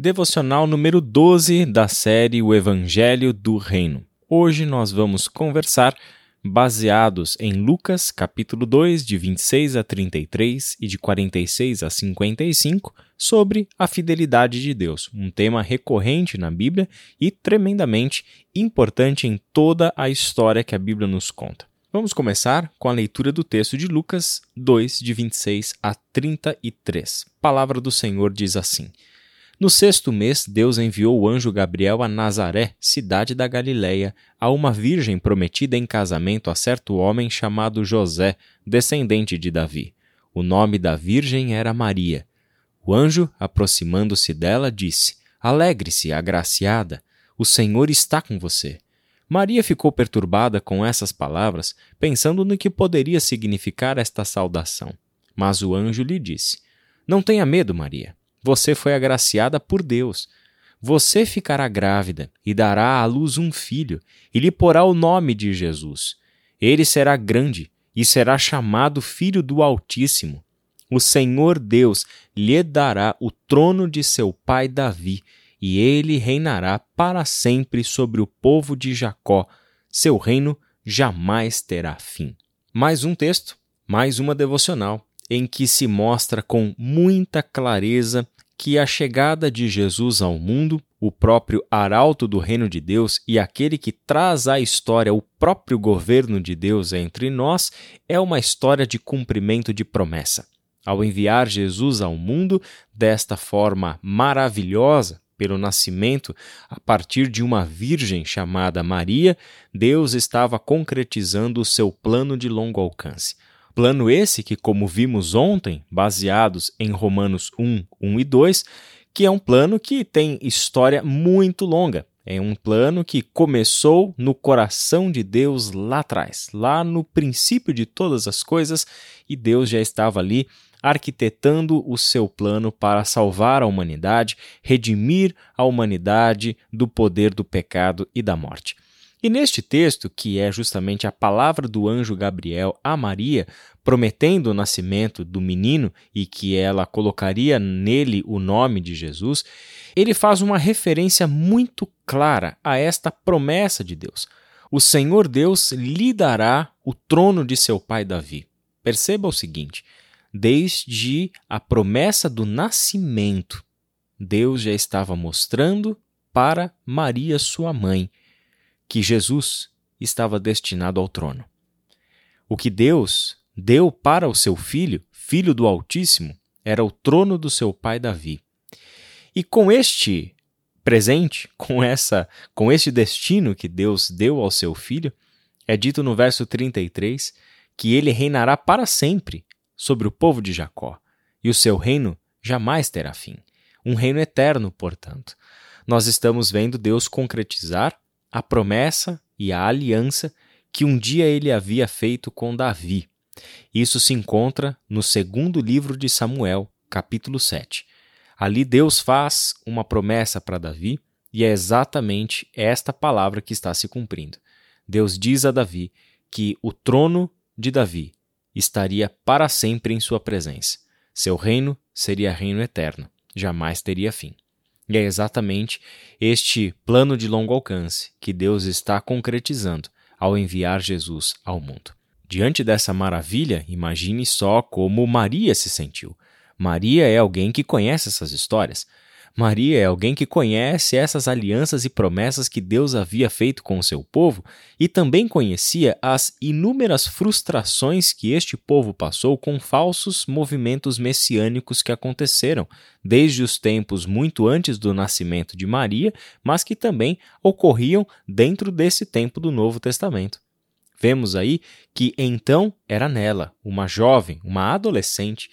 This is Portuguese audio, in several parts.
Devocional número 12 da série O Evangelho do Reino. Hoje nós vamos conversar baseados em Lucas, capítulo 2, de 26 a 33 e de 46 a 55, sobre a fidelidade de Deus, um tema recorrente na Bíblia e tremendamente importante em toda a história que a Bíblia nos conta. Vamos começar com a leitura do texto de Lucas 2, de 26 a 33. A palavra do Senhor diz assim: No sexto mês, Deus enviou o anjo Gabriel a Nazaré, cidade da Galiléia, a uma virgem prometida em casamento a certo homem chamado José, descendente de Davi. O nome da virgem era Maria. O anjo, aproximando-se dela, disse: Alegre-se, agraciada, o Senhor está com você. Maria ficou perturbada com essas palavras, pensando no que poderia significar esta saudação. Mas o anjo lhe disse: Não tenha medo, Maria. Você foi agraciada por Deus. Você ficará grávida e dará à luz um filho, e lhe porá o nome de Jesus. Ele será grande e será chamado Filho do Altíssimo. O Senhor Deus lhe dará o trono de seu pai Davi e ele reinará para sempre sobre o povo de Jacó. Seu reino jamais terá fim. Mais um texto, mais uma devocional, em que se mostra com muita clareza que a chegada de Jesus ao mundo, o próprio arauto do reino de Deus e aquele que traz à história o próprio governo de Deus entre nós, é uma história de cumprimento de promessa. Ao enviar Jesus ao mundo desta forma maravilhosa, pelo nascimento a partir de uma virgem chamada Maria, Deus estava concretizando o seu plano de longo alcance. Plano esse que, como vimos ontem, baseados em Romanos 1, 1 e 2, que é um plano que tem história muito longa. É um plano que começou no coração de Deus lá atrás, lá no princípio de todas as coisas, e Deus já estava ali arquitetando o seu plano para salvar a humanidade, redimir a humanidade do poder do pecado e da morte. E neste texto, que é justamente a palavra do anjo Gabriel a Maria, prometendo o nascimento do menino e que ela colocaria nele o nome de Jesus, ele faz uma referência muito clara a esta promessa de Deus. O Senhor Deus lhe dará o trono de seu pai Davi. Perceba o seguinte: desde a promessa do nascimento, Deus já estava mostrando para Maria, sua mãe, que Jesus estava destinado ao trono. O que Deus deu para o seu filho, filho do Altíssimo, era o trono do seu pai Davi. E com este presente, com essa, com este destino que Deus deu ao seu filho, é dito no verso 33 que ele reinará para sempre sobre o povo de Jacó, e o seu reino jamais terá fim. Um reino eterno, portanto. Nós estamos vendo Deus concretizar a promessa e a aliança que um dia ele havia feito com Davi. Isso se encontra no segundo livro de Samuel, capítulo 7. Ali Deus faz uma promessa para Davi e é exatamente esta palavra que está se cumprindo. Deus diz a Davi que o trono de Davi estaria para sempre em sua presença. Seu reino seria reino eterno, jamais teria fim. E é exatamente este plano de longo alcance que Deus está concretizando ao enviar Jesus ao mundo. Diante dessa maravilha, imagine só como Maria se sentiu. Maria é alguém que conhece essas histórias. Maria é alguém que conhece essas alianças e promessas que Deus havia feito com o seu povo e também conhecia as inúmeras frustrações que este povo passou com falsos movimentos messiânicos que aconteceram desde os tempos muito antes do nascimento de Maria, mas que também ocorriam dentro desse tempo do Novo Testamento. Vemos aí que então era nela, uma jovem, uma adolescente,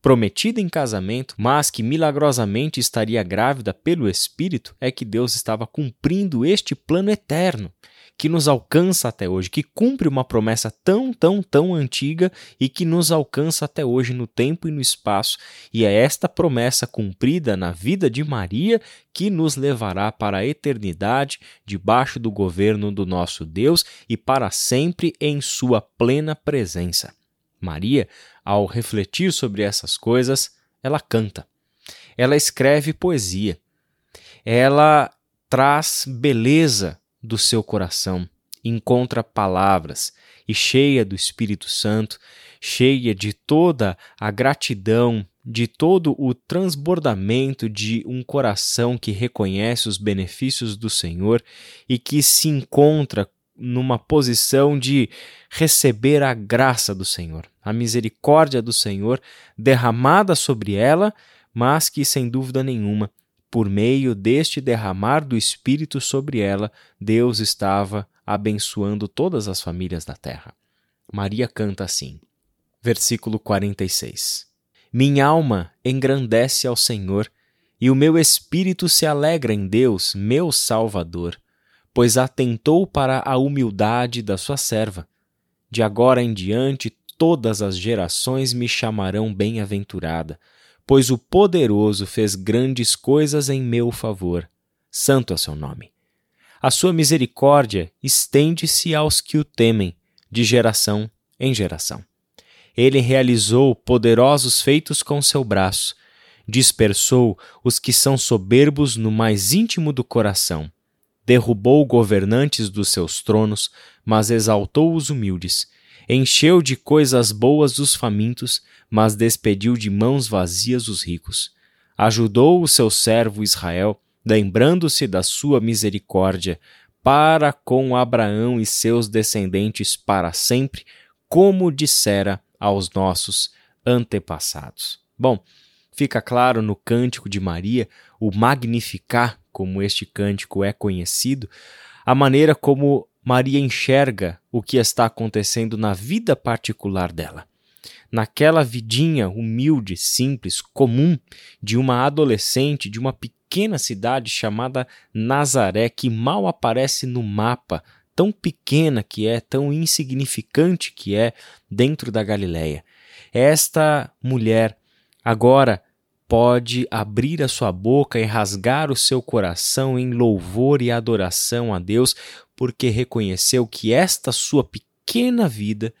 prometida em casamento, mas que milagrosamente estaria grávida pelo Espírito, é que Deus estava cumprindo este plano eterno que nos alcança até hoje, que cumpre uma promessa tão, tão, tão antiga e que nos alcança até hoje no tempo e no espaço. E é esta promessa cumprida na vida de Maria que nos levará para a eternidade debaixo do governo do nosso Deus e para sempre em sua plena presença. Maria, ao refletir sobre essas coisas, ela canta. Ela escreve poesia. ela traz beleza do seu coração, encontra palavras e cheia do Espírito Santo, cheia de toda a gratidão, de todo o transbordamento de um coração que reconhece os benefícios do Senhor e que se encontra numa posição de receber a graça do Senhor, a misericórdia do Senhor derramada sobre ela, mas que, sem dúvida nenhuma, por meio deste derramar do Espírito sobre ela, Deus estava abençoando todas as famílias da terra. Maria canta assim, versículo 46. Minha alma engrandece ao Senhor, e o meu espírito se alegra em Deus, meu Salvador pois atentou para a humildade da sua serva. De agora em diante, todas as gerações me chamarão bem-aventurada, pois o poderoso fez grandes coisas em meu favor. Santo é seu nome. A sua misericórdia estende-se aos que o temem, de geração em geração. Ele realizou poderosos feitos com seu braço, dispersou os que são soberbos no mais íntimo do coração derrubou governantes dos seus tronos, mas exaltou os humildes. Encheu de coisas boas os famintos, mas despediu de mãos vazias os ricos. Ajudou o seu servo Israel, lembrando-se da sua misericórdia, para com Abraão e seus descendentes para sempre, como dissera aos nossos antepassados. Bom, fica claro no cântico de Maria o magnificar como este cântico é conhecido, a maneira como Maria enxerga o que está acontecendo na vida particular dela. Naquela vidinha humilde, simples, comum de uma adolescente de uma pequena cidade chamada Nazaré, que mal aparece no mapa, tão pequena que é, tão insignificante que é dentro da Galileia. Esta mulher, agora pode abrir a sua boca e rasgar o seu coração em louvor e adoração a Deus, porque reconheceu que esta sua pequena vida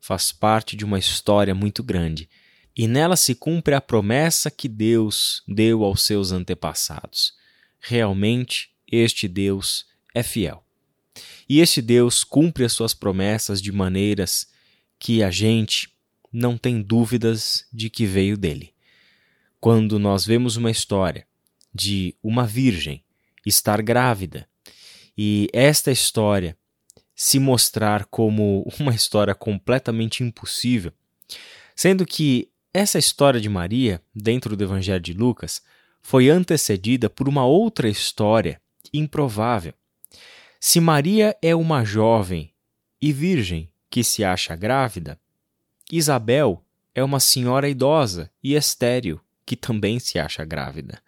faz parte de uma história muito grande. E nela se cumpre a promessa que Deus deu aos seus antepassados. Realmente, este Deus é fiel. E este Deus cumpre as suas promessas de maneiras que a gente não tem dúvidas de que veio dele. Quando nós vemos uma história de uma virgem estar grávida e esta história se mostrar como uma história completamente impossível, sendo que essa história de Maria, dentro do Evangelho de Lucas, foi antecedida por uma outra história improvável. Se Maria é uma jovem e virgem que se acha grávida, Isabel é uma senhora idosa e estéril que também se acha grávida.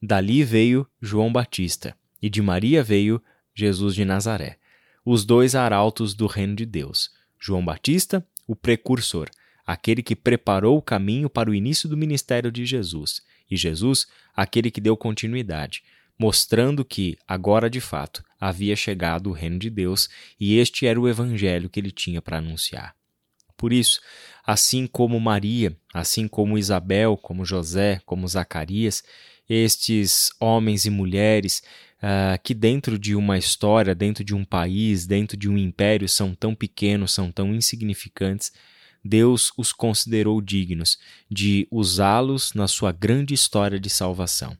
Dali veio João Batista, e de Maria veio Jesus de Nazaré, os dois arautos do reino de Deus. João Batista, o precursor, aquele que preparou o caminho para o início do ministério de Jesus, e Jesus, aquele que deu continuidade, mostrando que, agora de fato, havia chegado o reino de Deus e este era o evangelho que ele tinha para anunciar. Por isso, assim como Maria, assim como Isabel, como José, como Zacarias, estes homens e mulheres uh, que, dentro de uma história, dentro de um país, dentro de um império, são tão pequenos, são tão insignificantes, Deus os considerou dignos de usá-los na sua grande história de salvação.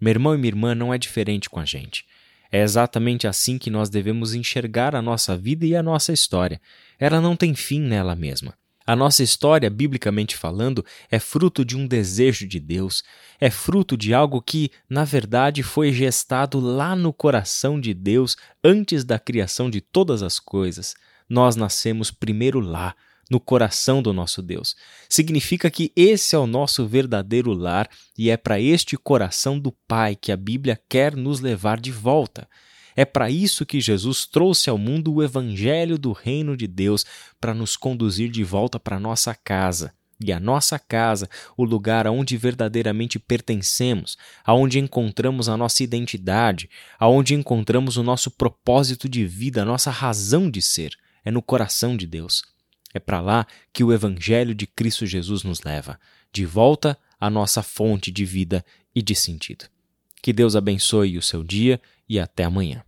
Meu irmão e minha irmã não é diferente com a gente. É exatamente assim que nós devemos enxergar a nossa vida e a nossa história. Ela não tem fim nela mesma. A nossa história, biblicamente falando, é fruto de um desejo de Deus, é fruto de algo que, na verdade, foi gestado lá no coração de Deus antes da criação de todas as coisas. Nós nascemos primeiro lá, no coração do nosso Deus. Significa que esse é o nosso verdadeiro lar e é para este coração do Pai que a Bíblia quer nos levar de volta. É para isso que Jesus trouxe ao mundo o Evangelho do Reino de Deus, para nos conduzir de volta para nossa casa. E a nossa casa, o lugar aonde verdadeiramente pertencemos, aonde encontramos a nossa identidade, aonde encontramos o nosso propósito de vida, a nossa razão de ser, é no coração de Deus. É para lá que o Evangelho de Cristo Jesus nos leva, de volta à nossa fonte de vida e de sentido. Que Deus abençoe o seu dia e até amanhã.